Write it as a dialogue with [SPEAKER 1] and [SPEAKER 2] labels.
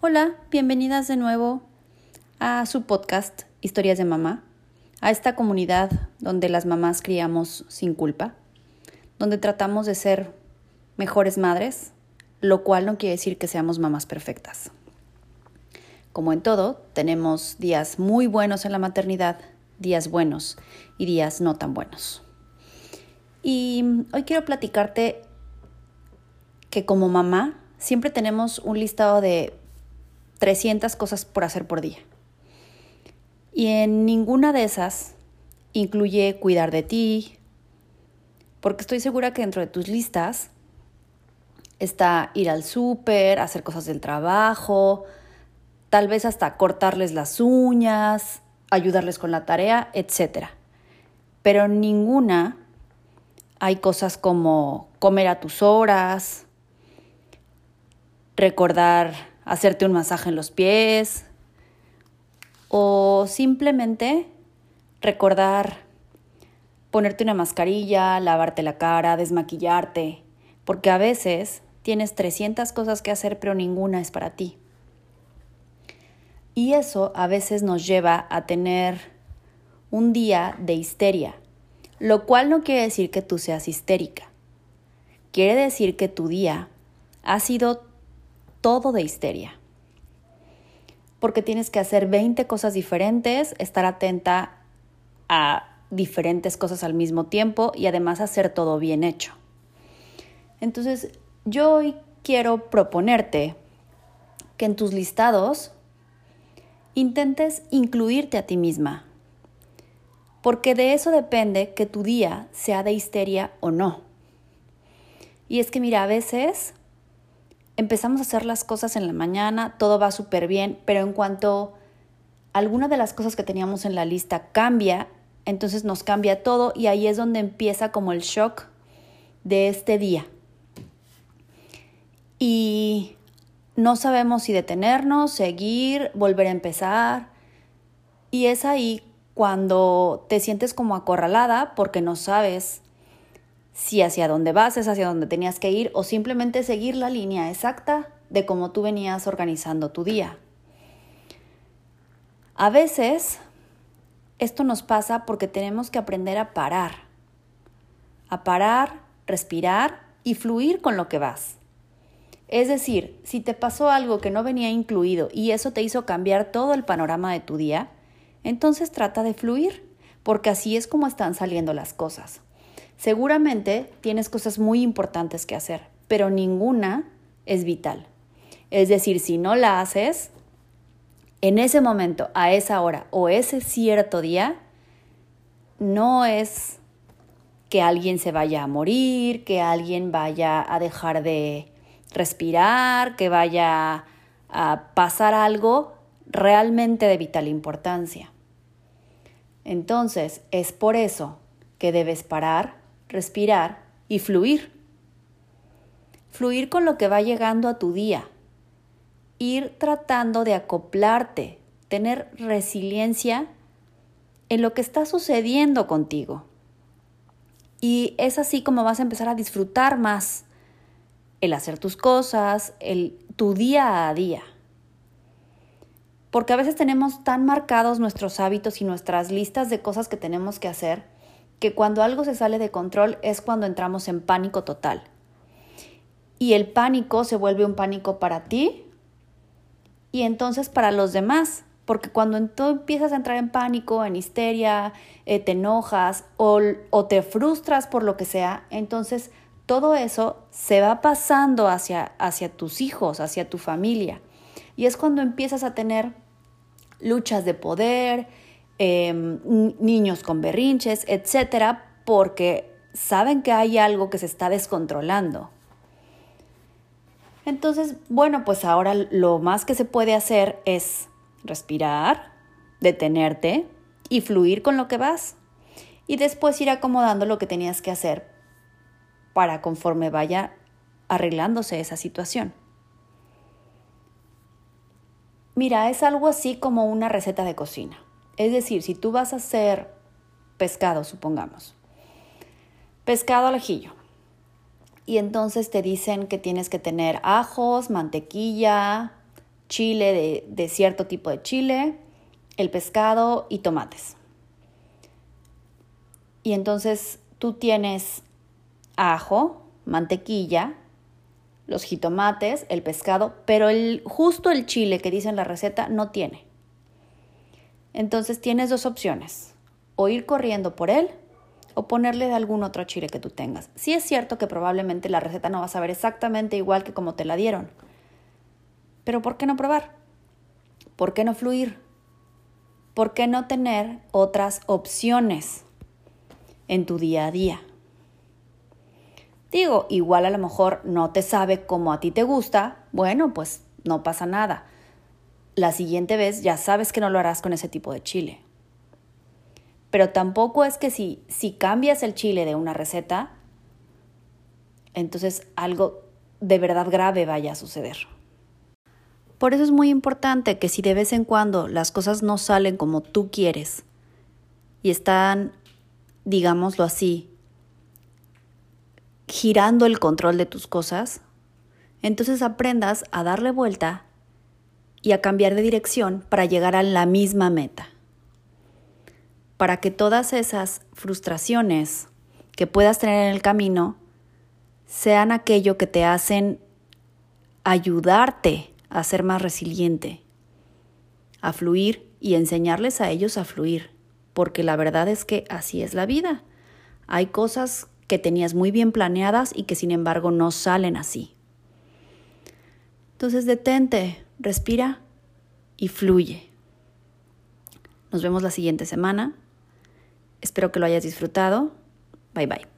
[SPEAKER 1] Hola, bienvenidas de nuevo a su podcast Historias de Mamá, a esta comunidad donde las mamás criamos sin culpa, donde tratamos de ser mejores madres, lo cual no quiere decir que seamos mamás perfectas. Como en todo, tenemos días muy buenos en la maternidad, días buenos y días no tan buenos. Y hoy quiero platicarte que como mamá siempre tenemos un listado de 300 cosas por hacer por día. Y en ninguna de esas incluye cuidar de ti, porque estoy segura que dentro de tus listas está ir al súper, hacer cosas del trabajo, tal vez hasta cortarles las uñas, ayudarles con la tarea, etc. Pero en ninguna hay cosas como comer a tus horas, recordar hacerte un masaje en los pies o simplemente recordar ponerte una mascarilla, lavarte la cara, desmaquillarte, porque a veces tienes 300 cosas que hacer pero ninguna es para ti. Y eso a veces nos lleva a tener un día de histeria, lo cual no quiere decir que tú seas histérica. Quiere decir que tu día ha sido todo de histeria. Porque tienes que hacer 20 cosas diferentes, estar atenta a diferentes cosas al mismo tiempo y además hacer todo bien hecho. Entonces, yo hoy quiero proponerte que en tus listados intentes incluirte a ti misma, porque de eso depende que tu día sea de histeria o no. Y es que mira, a veces empezamos a hacer las cosas en la mañana, todo va súper bien, pero en cuanto alguna de las cosas que teníamos en la lista cambia, entonces nos cambia todo y ahí es donde empieza como el shock de este día. Y no sabemos si detenernos, seguir, volver a empezar. Y es ahí cuando te sientes como acorralada porque no sabes si hacia dónde vas es hacia dónde tenías que ir o simplemente seguir la línea exacta de cómo tú venías organizando tu día. A veces esto nos pasa porque tenemos que aprender a parar, a parar, respirar y fluir con lo que vas. Es decir, si te pasó algo que no venía incluido y eso te hizo cambiar todo el panorama de tu día, entonces trata de fluir, porque así es como están saliendo las cosas. Seguramente tienes cosas muy importantes que hacer, pero ninguna es vital. Es decir, si no la haces, en ese momento, a esa hora o ese cierto día, no es que alguien se vaya a morir, que alguien vaya a dejar de respirar, que vaya a pasar algo realmente de vital importancia. Entonces, es por eso que debes parar, respirar y fluir. Fluir con lo que va llegando a tu día. Ir tratando de acoplarte, tener resiliencia en lo que está sucediendo contigo. Y es así como vas a empezar a disfrutar más el hacer tus cosas, el, tu día a día. Porque a veces tenemos tan marcados nuestros hábitos y nuestras listas de cosas que tenemos que hacer que cuando algo se sale de control es cuando entramos en pánico total. Y el pánico se vuelve un pánico para ti y entonces para los demás. Porque cuando tú empiezas a entrar en pánico, en histeria, eh, te enojas o, o te frustras por lo que sea, entonces todo eso se va pasando hacia, hacia tus hijos, hacia tu familia. Y es cuando empiezas a tener luchas de poder, Em, niños con berrinches, etcétera, porque saben que hay algo que se está descontrolando. Entonces, bueno, pues ahora lo más que se puede hacer es respirar, detenerte y fluir con lo que vas. Y después ir acomodando lo que tenías que hacer para conforme vaya arreglándose esa situación. Mira, es algo así como una receta de cocina. Es decir, si tú vas a hacer pescado, supongamos, pescado al ajillo, y entonces te dicen que tienes que tener ajos, mantequilla, chile de, cierto tipo de chile, el pescado y tomates. Y entonces tú tienes ajo, mantequilla, los jitomates, el pescado, pero el, justo el chile que dice en la receta no tiene. Entonces tienes dos opciones, o ir corriendo por él o ponerle de algún otro chile que tú tengas. Sí es cierto que probablemente la receta no va a saber exactamente igual que como te la dieron, pero ¿por qué no probar? ¿Por qué no fluir? ¿Por qué no tener otras opciones en tu día a día? Digo, igual a lo mejor no te sabe como a ti te gusta, bueno, pues no pasa nada. La siguiente vez ya sabes que no lo harás con ese tipo de chile. Pero tampoco es que si, si cambias el chile de una receta, entonces algo de verdad grave vaya a suceder. Por eso es muy importante que si de vez en cuando las cosas no salen como tú quieres y están, digámoslo así, girando el control de tus cosas, entonces aprendas a darle vuelta y a cambiar de dirección para llegar a la misma meta. Para que todas esas frustraciones que puedas tener en el camino sean aquello que te hacen ayudarte a ser más resiliente, a fluir y enseñarles a ellos a fluir, porque la verdad es que así es la vida. Hay cosas que tenías muy bien planeadas y que sin embargo no salen así. Entonces detente, respira y fluye. Nos vemos la siguiente semana. Espero que lo hayas disfrutado. Bye bye.